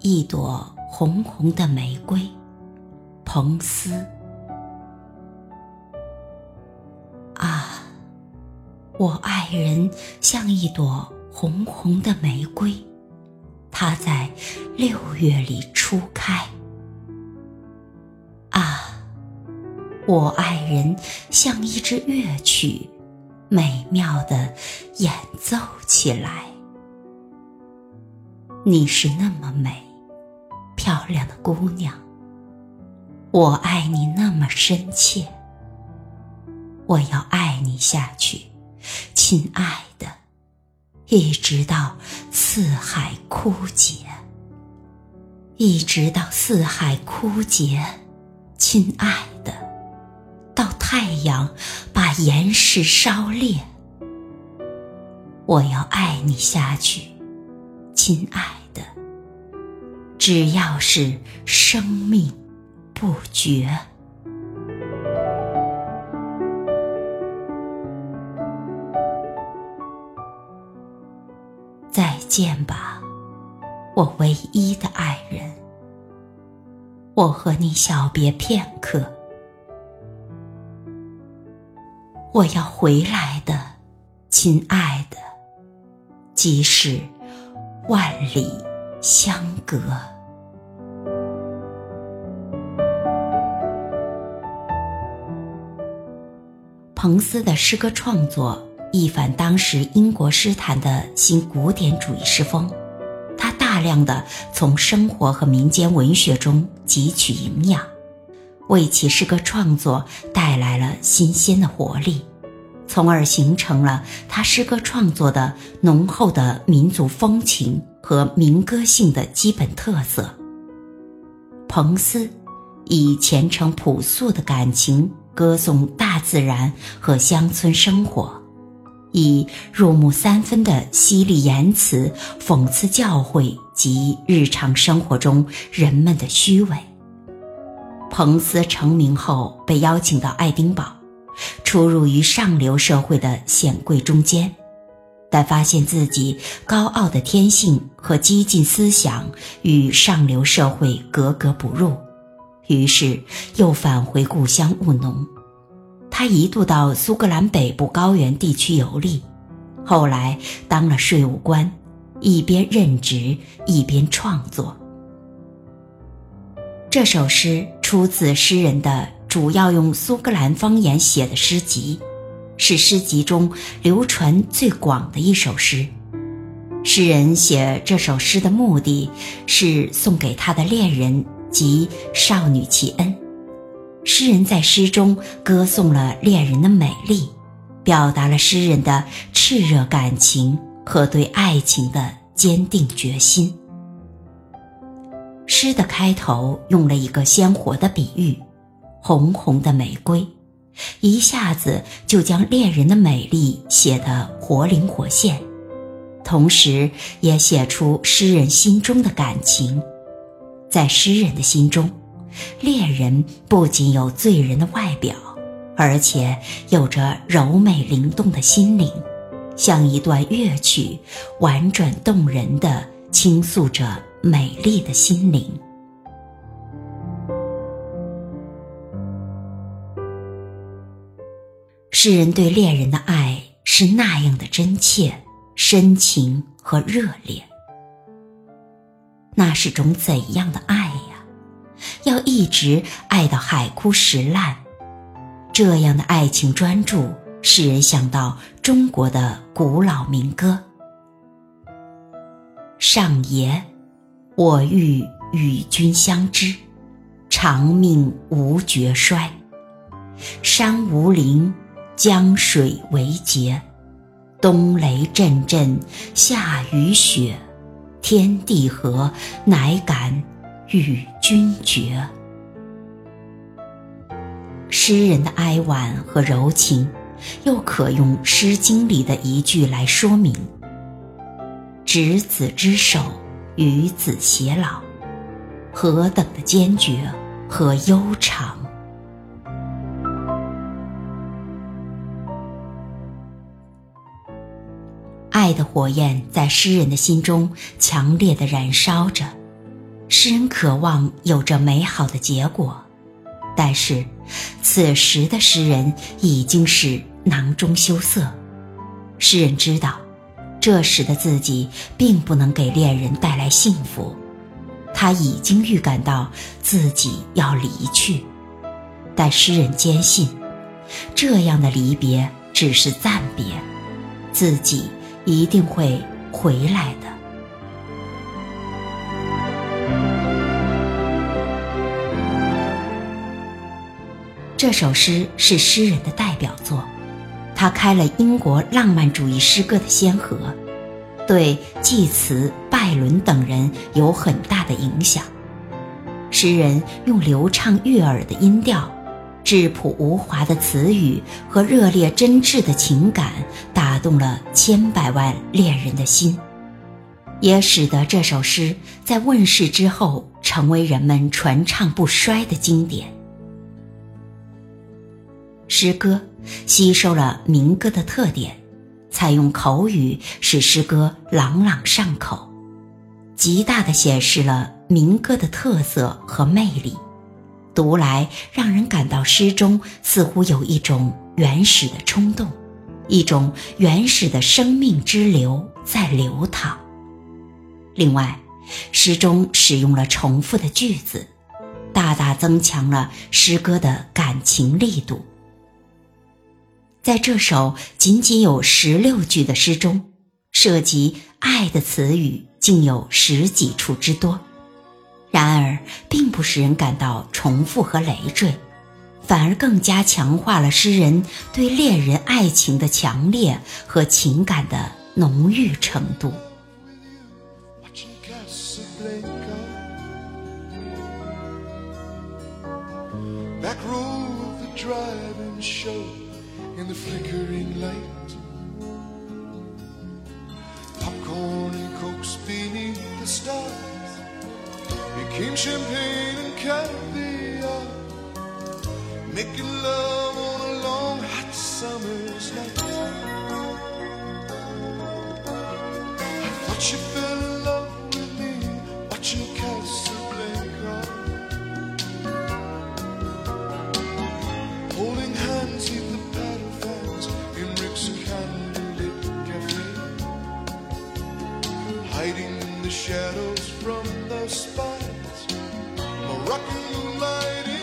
一朵红红的玫瑰，彭斯。啊，我爱人像一朵红红的玫瑰，它在六月里初开。啊，我爱人像一支乐曲，美妙的演奏起来。你是那么美，漂亮的姑娘。我爱你那么深切，我要爱你下去，亲爱的，一直到四海枯竭，一直到四海枯竭，亲爱的，到太阳把岩石烧裂，我要爱你下去，亲爱。只要是生命不绝，再见吧，我唯一的爱人。我和你小别片刻，我要回来的，亲爱的，即使万里。相隔。彭斯的诗歌创作一反当时英国诗坛的新古典主义诗风，他大量的从生活和民间文学中汲取营养，为其诗歌创作带来了新鲜的活力，从而形成了他诗歌创作的浓厚的民族风情。和民歌性的基本特色。彭斯以虔诚朴素的感情歌颂大自然和乡村生活，以入木三分的犀利言辞讽刺教会及日常生活中人们的虚伪。彭斯成名后被邀请到爱丁堡，出入于上流社会的显贵中间。但发现自己高傲的天性和激进思想与上流社会格格不入，于是又返回故乡务农。他一度到苏格兰北部高原地区游历，后来当了税务官，一边任职一边创作。这首诗出自诗人的主要用苏格兰方言写的诗集。是诗集中流传最广的一首诗。诗人写这首诗的目的是送给他的恋人及少女齐恩。诗人在诗中歌颂了恋人的美丽，表达了诗人的炽热感情和对爱情的坚定决心。诗的开头用了一个鲜活的比喻：红红的玫瑰。一下子就将恋人的美丽写得活灵活现，同时也写出诗人心中的感情。在诗人的心中，恋人不仅有醉人的外表，而且有着柔美灵动的心灵，像一段乐曲，婉转动人的倾诉着美丽的心灵。诗人对恋人的爱是那样的真切、深情和热烈。那是种怎样的爱呀？要一直爱到海枯石烂。这样的爱情专注，使人想到中国的古老民歌：“上爷，我欲与君相知，长命无绝衰。山无陵。”江水为竭，冬雷阵阵，夏雨雪，天地合，乃敢与君绝。诗人的哀婉和柔情，又可用《诗经》里的一句来说明：“执子之手，与子偕老。”何等的坚决和悠长！爱的火焰在诗人的心中强烈的燃烧着，诗人渴望有着美好的结果，但是此时的诗人已经是囊中羞涩。诗人知道，这时的自己并不能给恋人带来幸福，他已经预感到自己要离去，但诗人坚信，这样的离别只是暂别，自己一定会回来的。这首诗是诗人的代表作，他开了英国浪漫主义诗歌的先河，对济慈、拜伦等人有很大的影响。诗人用流畅悦耳的音调、质朴无华的词语和热烈真挚的情感，动了千百万恋人的心，也使得这首诗在问世之后成为人们传唱不衰的经典。诗歌吸收了民歌的特点，采用口语使诗歌朗朗上口，极大的显示了民歌的特色和魅力。读来让人感到诗中似乎有一种原始的冲动，一种原始的生命之流在流淌。另外，诗中使用了重复的句子，大大增强了诗歌的感情力度。在这首仅仅有十六句的诗中，涉及爱的词语竟有十几处之多。然而，并不使人感到重复和累赘，反而更加强化了诗人对恋人爱情的强烈和情感的浓郁程度。in the flickering light. Popcorn and cokes beneath the stars became champagne and caviar. Making love on a long hot summer's night. I thought you fell in love with me watching Casablanca. Holding hands in the battle fans in Rick's candlelit cafe, hiding in the shadows from the spies. Moroccan moonlight